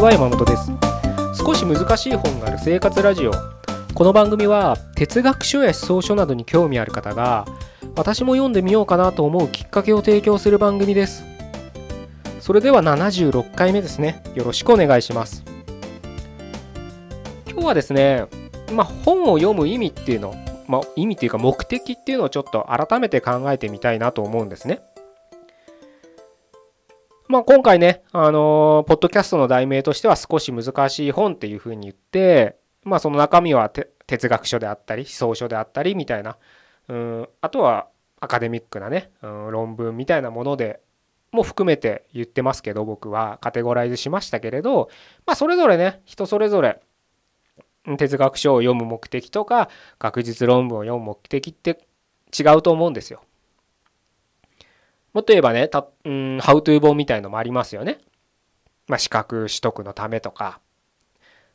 ちは山本です。少し難しい本がある生活ラジオ。この番組は哲学書や思想書などに興味ある方が私も読んでみようかなと思うきっかけを提供する番組です。それでは76回目ですね。よろしくお願いします。今日はですねまあ本を読む意味っていうのまあ、意味というか目的っていうのをちょっと改めて考えてみたいなと思うんですね。まあ、今回ね、あのー、ポッドキャストの題名としては少し難しい本っていうふうに言って、まあ、その中身は哲学書であったり、思想書であったりみたいな、うん、あとはアカデミックなね、うん、論文みたいなものでも含めて言ってますけど、僕はカテゴライズしましたけれど、まあ、それぞれね、人それぞれ哲学書を読む目的とか学術論文を読む目的って違うと思うんですよ。もっと言えばね、たうん、ハウトゥー本みたいのもありますよね。まあ、資格取得のためとか、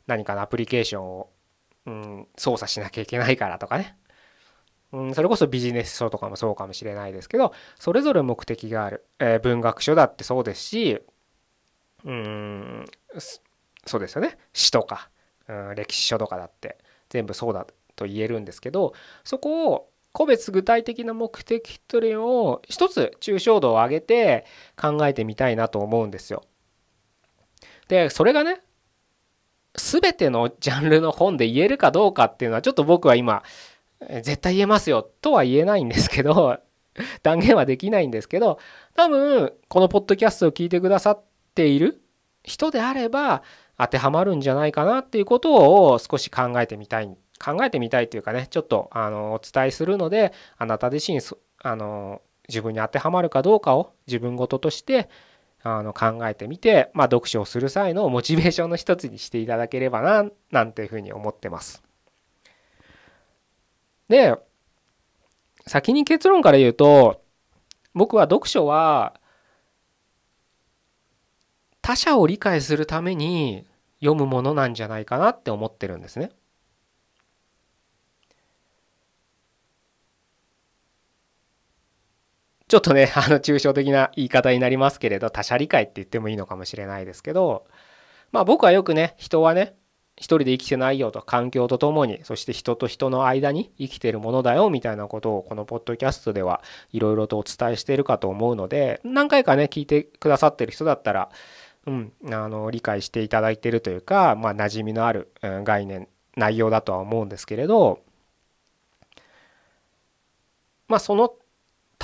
何かのアプリケーションを、うん、操作しなきゃいけないからとかね。うん、それこそビジネス書とかもそうかもしれないですけど、それぞれ目的がある。えー、文学書だってそうですし、うん、そうですよね。詩とか、うん、歴史書とかだって全部そうだと言えるんですけどそこを個別具体的な目的というのを一つ抽象度を上げて考えてみたいなと思うんですよ。でそれがね全てのジャンルの本で言えるかどうかっていうのはちょっと僕は今絶対言えますよとは言えないんですけど 断言はできないんですけど多分このポッドキャストを聞いてくださっている人であれば当てはまるんじゃないかなっていうことを少し考えてみたい考えてみたいというかねちょっとあのお伝えするのであなた自身あの自分に当てはまるかどうかを自分事としてあの考えてみて、まあ、読書をする際のモチベーションの一つにしていただければななんていうふうに思ってます。で先に結論から言うと僕は読書は他者を理解するために読むものなんじゃないかなって思ってるんですね。ちょっとね、あの、抽象的な言い方になりますけれど、他者理解って言ってもいいのかもしれないですけど、まあ僕はよくね、人はね、一人で生きてないよと、環境とともに、そして人と人の間に生きてるものだよ、みたいなことを、このポッドキャストではいろいろとお伝えしているかと思うので、何回かね、聞いてくださってる人だったら、うん、あの理解していただいてるというか、まあ、馴染みのある概念内容だとは思うんですけれどまあその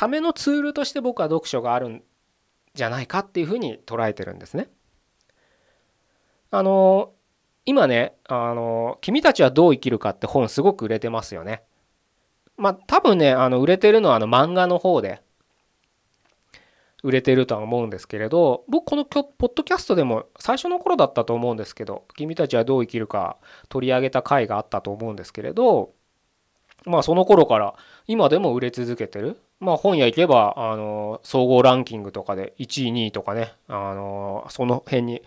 ためのツールとして僕は読書があるんじゃないかっていうふうに捉えてるんですね。あの今ねあの「君たちはどう生きるか」って本すごく売れてますよね。まあ多分ねあの売れてるのはあの漫画の方で売れてるとは思うんですけれど僕このポッドキャストでも最初の頃だったと思うんですけど「君たちはどう生きるか」取り上げた回があったと思うんですけれどまあその頃から今でも売れ続けてる。まあ本屋行けばあの総合ランキングとかで1位2位とかねあのその辺に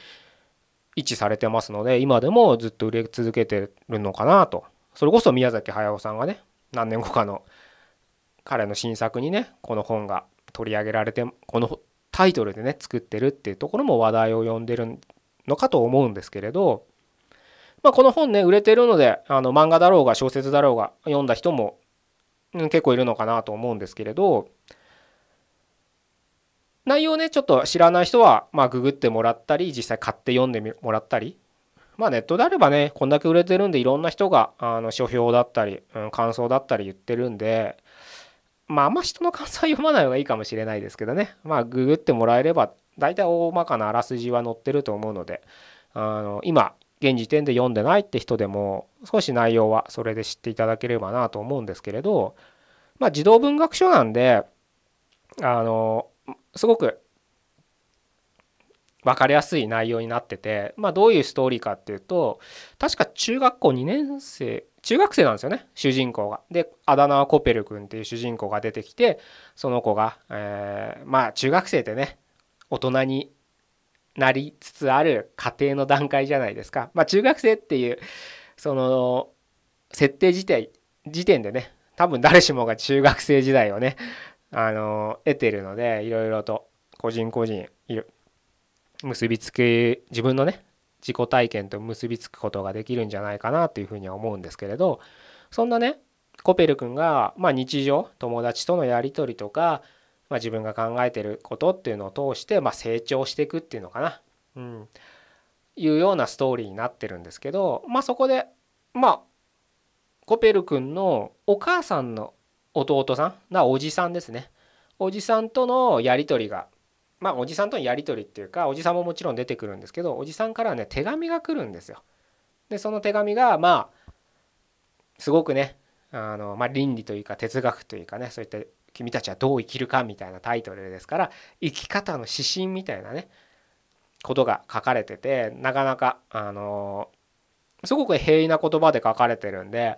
位置されてますので今でもずっと売れ続けてるのかなと。それこそ宮崎駿さんがね何年後かの彼の新作にねこの本が取り上げられてこのタイトルでね作ってるっていうところも話題を呼んでるのかと思うんですけれど、まあ、この本ね売れてるのであの漫画だろうが小説だろうが読んだ人も、うん、結構いるのかなと思うんですけれど内容ねちょっと知らない人はまあググってもらったり実際買って読んでもらったりまあネットであればねこんだけ売れてるんでいろんな人があの書評だったり、うん、感想だったり言ってるんでまああんま人の感想は読まない方がいいかもしれないですけどね。まあググってもらえれば大体大まかなあらすじは載ってると思うのであの今現時点で読んでないって人でも少し内容はそれで知っていただければなと思うんですけれどまあ児童文学書なんであのすごく分かりやすい内容になってて、まあ、どういうストーリーかっていうと確か中学校2年生中学生なんですよね主人公が。であだ名はコペル君っていう主人公が出てきてその子が、えー、まあ中学生ってね大人になりつつある家庭の段階じゃないですか。まあ中学生っていうその設定自体時点でね多分誰しもが中学生時代をねあの得てるのでいろいろと個人個人結びつけ自分のね自己体験と結びつくことができるんじゃないかなというふうには思うんですけれどそんなねコペル君が、まあ、日常友達とのやり取りとか、まあ、自分が考えてることっていうのを通して、まあ、成長していくっていうのかな、うん、いうようなストーリーになってるんですけど、まあ、そこでまあコペル君のお母さんの弟さんがおじさんですね。おじさんとのやり取りがまあおじさんとのやり取りっていうかおじさんももちろん出てくるんですけどおじさんからね手紙が来るんですよ。でその手紙がまあすごくねあの、まあ、倫理というか哲学というかねそういった君たちはどう生きるかみたいなタイトルですから生き方の指針みたいなねことが書かれててなかなかあのすごく平易な言葉で書かれてるんで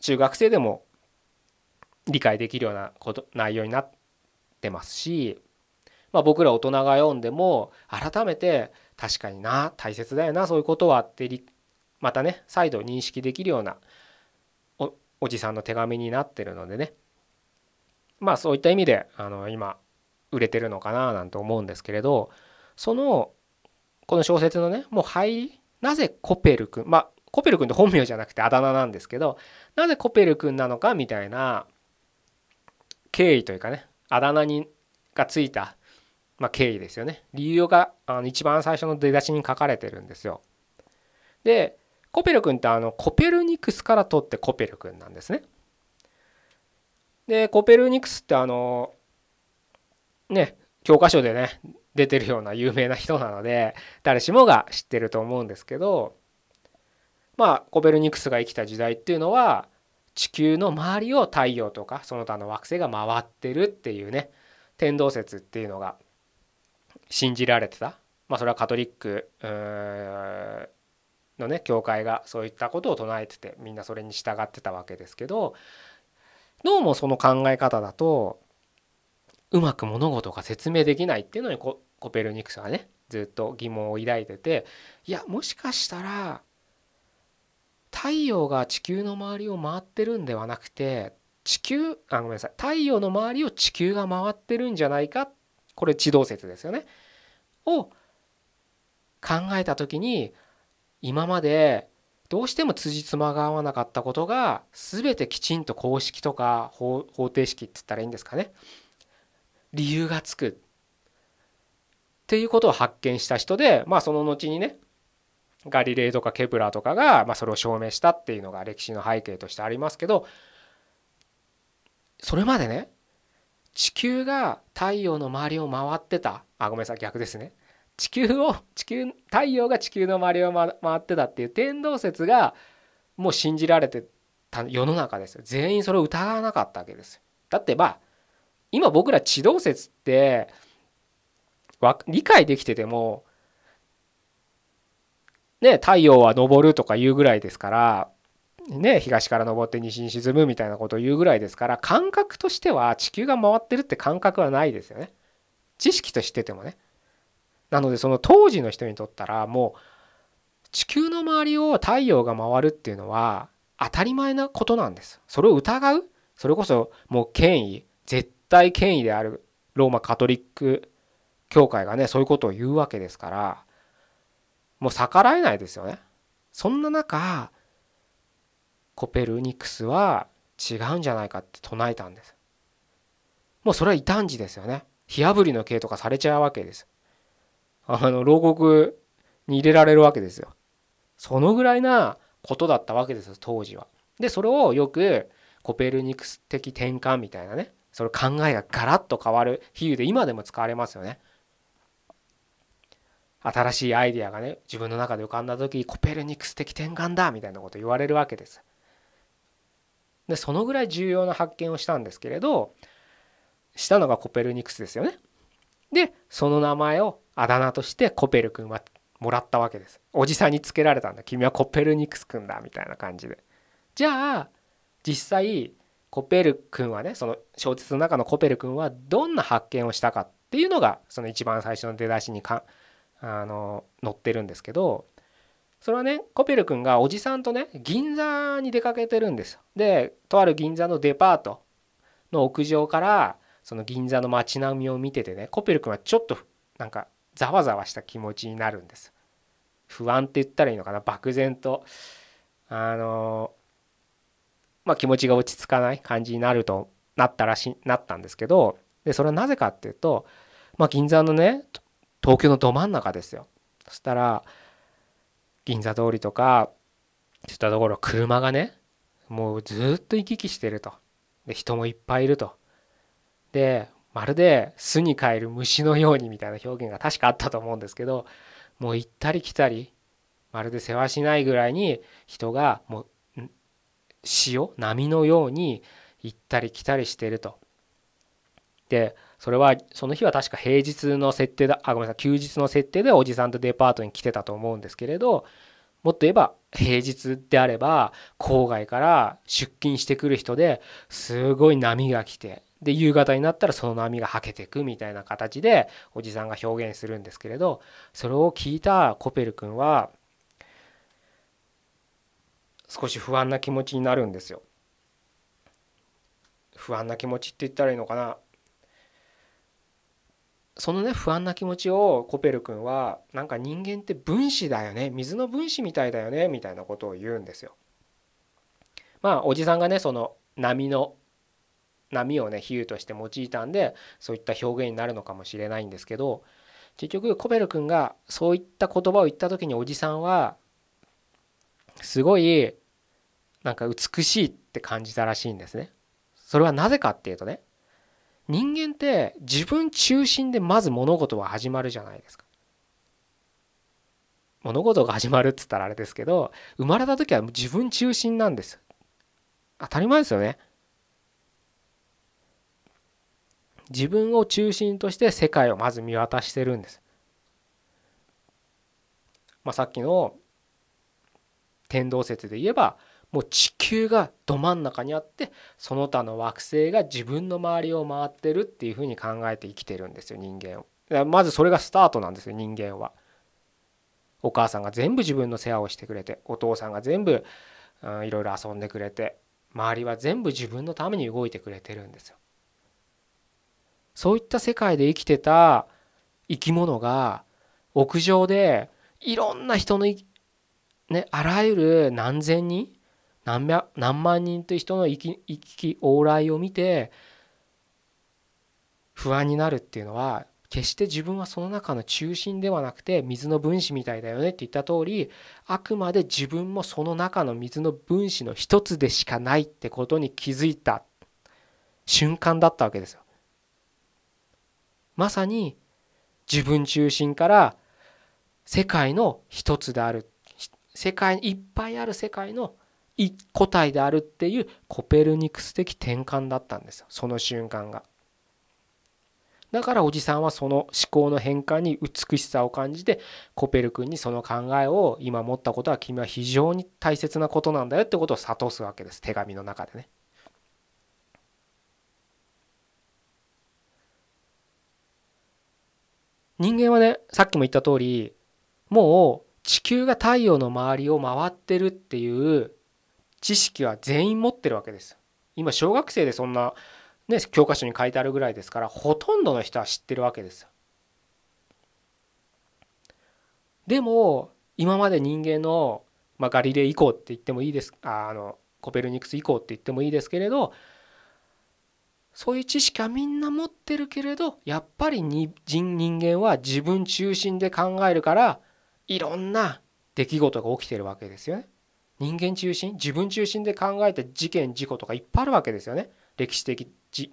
中学生でも理解できるようなこと内容になってますし、まあ、僕ら大人が読んでも改めて確かにな大切だよなそういうことはってまたね再度認識できるようなおおじさんの手紙になってるのでねまあそういった意味であの今売れてるのかななんて思うんですけれどそのこの小説のねもう入りなぜコペル君まあコペル君って本名じゃなくてあだ名なんですけどなぜコペル君なのかみたいな経緯というかねあだ名にがついた、まあ、経緯ですよね理由があの一番最初の出だしに書かれてるんですよ。でコペル君ってあのコペルニクスから取ってコペル君なんですね。でコペルニクスってあのね教科書でね出てるような有名な人なので誰しもが知ってると思うんですけどまあコペルニクスが生きた時代っていうのは地球の周りを太陽とかその他の惑星が回ってるっていうね天動説っていうのが信じられてた。まあそれはカトリックのね教会がそういったことを唱えててみんなそれに従ってたわけですけどどうもその考え方だとうまく物事が説明できないっていうのにコペルニクスはねずっと疑問を抱いてていやもしかしたら太陽が地球の周りを回ってるんではなくて地球あごめんなさい太陽の周りを地球が回ってるんじゃないかこれ地動説ですよね。を考えた時に今までどうしても辻褄が合わなかったことが全てきちんと公式とか方程式って言ったらいいんですかね。理由がつく。っていうことを発見した人でまあその後にねガリレイとかケプラーとかが、まあ、それを証明したっていうのが歴史の背景としてありますけどそれまでね地球が太陽の周りを回ってた。あごめんなさい逆ですね。地球を地球太陽が地球の周りを回ってたっていう天動説がもう信じられてた世の中ですよ全員それを疑わなかったわけですだってまあ今僕ら地動説って理解できててもね、太陽は昇るとか言うぐらいですから、ね、東から昇って西に沈むみたいなことを言うぐらいですから感覚としては地球が回ってるって感覚はないですよね。知識としててもね。なのでその当時の人にとったらもう地球の周りを太陽が回るっていうのは当たり前なことなんです。それを疑う？それこそもう権威絶対権威であるローマカトリック教会がねそういうことを言うわけですからもう逆らえないですよね。そんな中コペルニクスは違うんじゃないかって唱えたんです。もうそれは異端児ですよね。火あぶりの刑とかされちゃうわけです。あの牢獄に入れられるわけですよ。そのぐらいなことだったわけですよ当時は。でそれをよくコペルニクス的転換みたいなねそれ考えがガラッと変わる比喩で今でも使われますよね。新しいアイデアがね自分の中で浮かんだ時コペルニクス的転換だみたいなこと言われるわけです。でそのぐらい重要な発見をしたんですけれどしたのがコペルニクスですよね。でその名前をあだ名としてコペル君はもらったわけです。おじさんにつけられたんだ君はコペルニクス君だみたいな感じで。じゃあ実際コペル君はねその小説の中のコペル君はどんな発見をしたかっていうのがその一番最初の出だしにかあの載ってるんですけどそれはねコペル君がおじさんとね銀座に出かけてるんですよ。でとある銀座のデパートの屋上からその銀座の街並みを見ててねコペル君はちょっとなんかざわざわした気持ちになるんです。不安って言ったらいいのかな？漠然と。あのまあ気持ちが落ち着かない感じになるとなったらしなったんですけどでそれはなぜかっていうとまあ銀座のね東京のど真ん中ですよ。そしたら銀座通りとかそういったところ車がねもうずっと行き来してると。で人もいっぱいいると。でまるで巣に帰る虫のようにみたいな表現が確かあったと思うんですけどもう行ったり来たりまるで世話しないぐらいに人がもう潮波のように行ったり来たりしてると。でそれはその日は確か平日の設定だあごめんなさい休日の設定でおじさんとデパートに来てたと思うんですけれどもっと言えば平日であれば郊外から出勤してくる人ですごい波が来てで夕方になったらその波がはけていくみたいな形でおじさんが表現するんですけれどそれを聞いたコペル君は少し不安な気持ちになるんですよ。不安な気持ちって言ったらいいのかなそのね不安な気持ちをコペル君はなんか人間って分子だよね水の分子みたいだよねみたいなことを言うんですよ。まあおじさんがねその波の波をね比喩として用いたんでそういった表現になるのかもしれないんですけど結局コベル君がそういった言葉を言った時におじさんはすごいなんか美しいって感じたらしいんですね。それはなぜかっていうとね人間って自分中心でまず物事は始まるじゃないですか。物事が始まるっつったらあれですけど生まれた時は自分中心なんです。当たり前ですよね。自分を中心として世界をまず見渡してるんです。まあ、さっきの天動説で言えばもう地球がど真ん中にあってその他の惑星が自分の周りを回ってるっていうふうに考えて生きてるんですよ人間を。まずそれがスタートなんですよ人間は。お母さんが全部自分の世話をしてくれてお父さんが全部、うん、いろいろ遊んでくれて周りは全部自分のために動いてくれてるんですよ。そういった世界で生きてた生き物が屋上でいろんな人のねあらゆる何千人何百何万人という人の生き生き往来を見て不安になるっていうのは決して自分はその中の中心ではなくて水の分子みたいだよねって言った通りあくまで自分もその中の水の分子の一つでしかないってことに気づいた瞬間だったわけですよ。まさに自分中心から世界の一つである世界いっぱいある世界の一個体であるっていうコペルニクス的転換だったんですよその瞬間が。だからおじさんはその思考の変化に美しさを感じてコペル君にその考えを今持ったことは君は非常に大切なことなんだよってことを諭すわけです手紙の中でね。人間はねさっきも言った通りもう地球が太陽の周りを回ってるっていう知識は全員持ってるわけです。今小学生でそんな、ね、教科書に書いてあるぐらいですからほとんどの人は知ってるわけです。でも今まで人間の、まあ、ガリレイ以降って言ってもいいですああのコペルニクス以降って言ってもいいですけれどそういう知識はみんな持ってるけれどやっぱり人間は自分中心で考えるからいろんな出来事が起きてるわけですよね。人間中心自分中心で考えた事件事故とかいっぱいあるわけですよね。歴史的じ、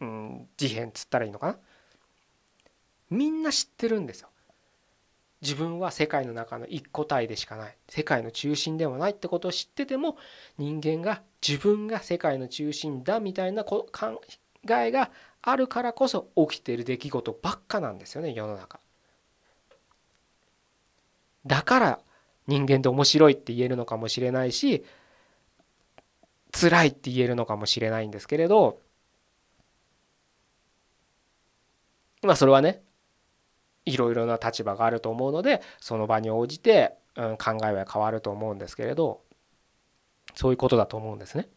うん、事変っつったらいいのかな。みんな知ってるんですよ。自分は世界の中の一個体でしかない世界の中心ではないってことを知ってても人間が自分が世界の中心だみたいな考えがあるからこそ起きてる出来事ばっかなんですよね世の中。だから人間って面白いって言えるのかもしれないし辛いって言えるのかもしれないんですけれどまあそれはねいろいろな立場があると思うのでその場に応じて、うん、考えは変わると思うんですけれどそういうことだと思うんですね。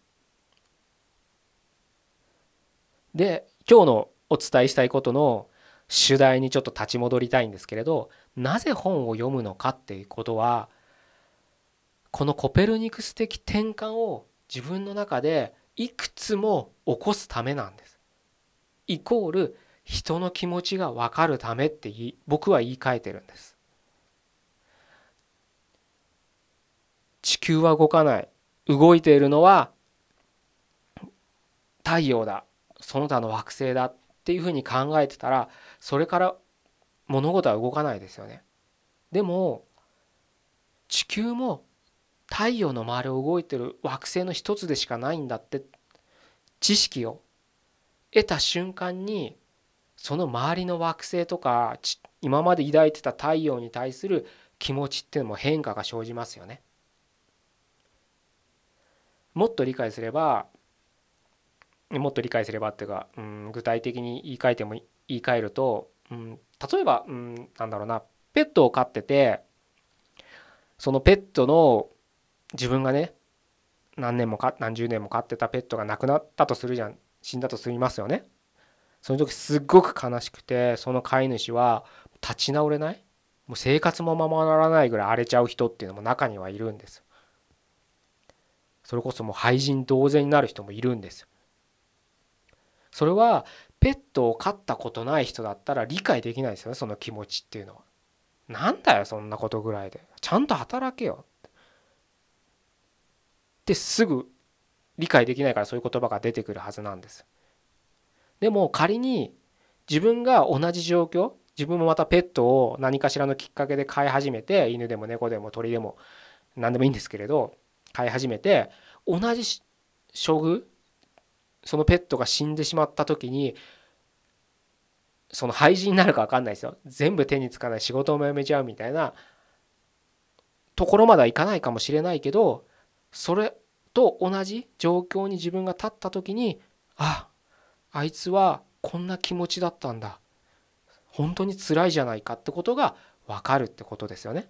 で今日のお伝えしたいことの主題にちょっと立ち戻りたいんですけれどなぜ本を読むのかっていうことはこのコペルニクス的転換を自分の中でいくつも起こすためなんです。イコール人の気持ちが分かるためって僕は言い換えてるんです。地球は動かない動いているのは太陽だその他の惑星だっていうふうに考えてたらそれから物事は動かないですよね。でも地球も太陽の周りを動いてる惑星の一つでしかないんだって知識を得た瞬間にその周りの惑星とか今まで抱いてた太陽に対する気持ちっていうのも変化が生じますよね。もっと理解すればもっと理解すればっていうか、うん、具体的に言い換えても言い換えると、うん、例えば、うん、なんだろうなペットを飼っててそのペットの自分がね何年もか何十年も飼ってたペットが亡くなったとするじゃん死んだとすみますよね。その時すっごく悲しくてその飼い主は立ち直れない？もう生活もままならないぐらい荒れちゃう人っていうのも中にはいるんです。それこそもう廃人同然になる人もいるんです。それはペットを飼ったことない人だったら理解できないですよねその気持ちっていうのは。なんだよそんなことぐらいで。ちゃんと働けよ。ってすぐ理解できないからそういう言葉が出てくるはずなんです。でも仮に自分が同じ状況自分もまたペットを何かしらのきっかけで飼い始めて犬でも猫でも鳥でも何でもいいんですけれど飼い始めて同じ処遇そのペットが死んでしまった時にその廃人になるか分かんないですよ。全部手につかない仕事も辞めちゃうみたいなところまではいかないかもしれないけどそれと同じ状況に自分が立った時にああいつはこんな気持ちだったんだ本当に辛いじゃないかってことが分かるってことですよね。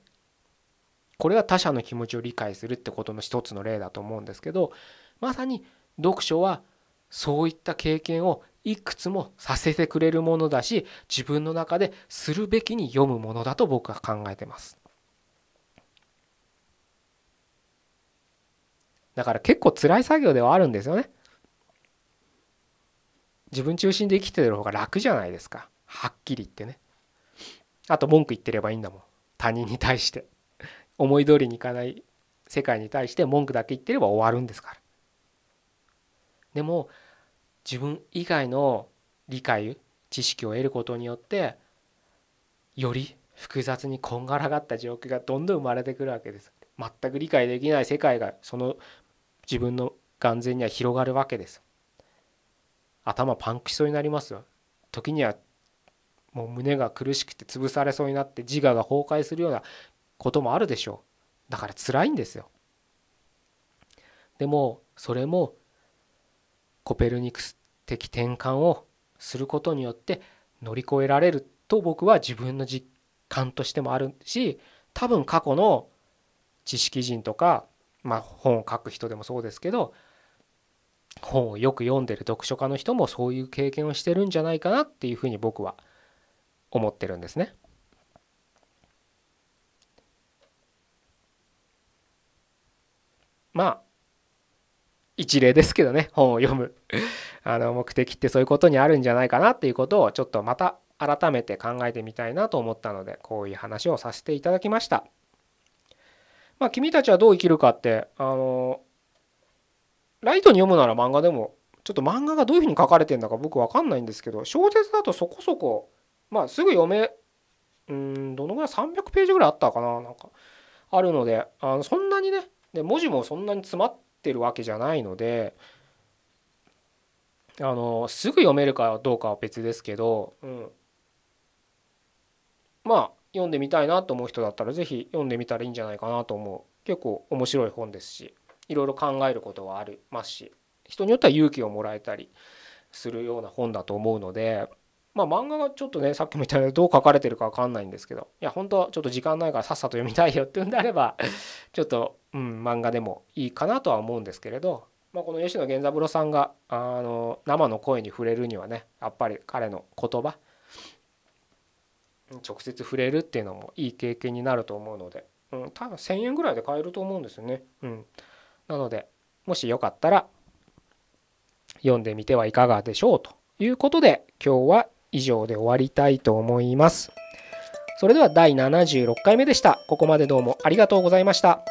これが他者の気持ちを理解するってことの一つの例だと思うんですけどまさに読書はそういった経験をいくつもさせてくれるものだし自分の中でするべきに読むものだと僕は考えてます。だから結構辛い作業ではあるんですよね。自分中心で生きてる方が楽じゃないですか。はっきり言ってね。あと文句言ってればいいんだもん。他人に対して。思い通りにいかない世界に対して文句だけ言ってれば終わるんですから。でも自分以外の理解知識を得ることによってより複雑にこんがらがった状況がどんどん生まれてくるわけです。全く理解できない世界がその自分の眼前には広がるわけです。頭パンクしそうになりますよ。時にはもう胸が苦しくて潰されそうになって自我が崩壊するようなこともあるでしょう。だから辛いんですよ。でもそれもコペルニクス的転換をすることによって乗り越えられると僕は自分の実感としてもあるし多分過去の知識人とかまあ、本を書く人でもそうですけど本をよく読んでる読書家の人もそういう経験をしてるんじゃないかなっていうふうに僕は思ってるんですね。まあ一例ですけどね本を読む あの目的ってそういうことにあるんじゃないかなっていうことをちょっとまた改めて考えてみたいなと思ったのでこういう話をさせていただきました。まあ、君たちはどう生きるかってあのライトに読むなら漫画でもちょっと漫画がどういうふうに書かれてるんだか僕分かんないんですけど小説だとそこそこまあすぐ読めうんどのぐらい300ページぐらいあったかななんかあるのであのそんなにねで文字もそんなに詰まってるわけじゃないのであのすぐ読めるかどうかは別ですけど、うん、まあ読んでみたいなと思う人だったら是非読んでみたらいいんじゃないかなと思う。結構面白い本ですし。いろいろ考えることはありますし人によっては勇気をもらえたりするような本だと思うのでまあ漫画がちょっとねさっきも言ったようにどう書かれてるか分かんないんですけどいや本当はちょっと時間ないからさっさと読みたいよっていうんであれば ちょっと、うん、漫画でもいいかなとは思うんですけれど、まあ、この吉野源三郎さんがあの生の声に触れるにはねやっぱり彼の言葉直接触れるっていうのもいい経験になると思うので、うん、多分1000円ぐらいで買えると思うんですよね。うん、なのでもしよかったら読んでみてはいかがでしょうということで今日は以上で終わりたいと思います。それでは第76回目でした。ここまでどうもありがとうございました。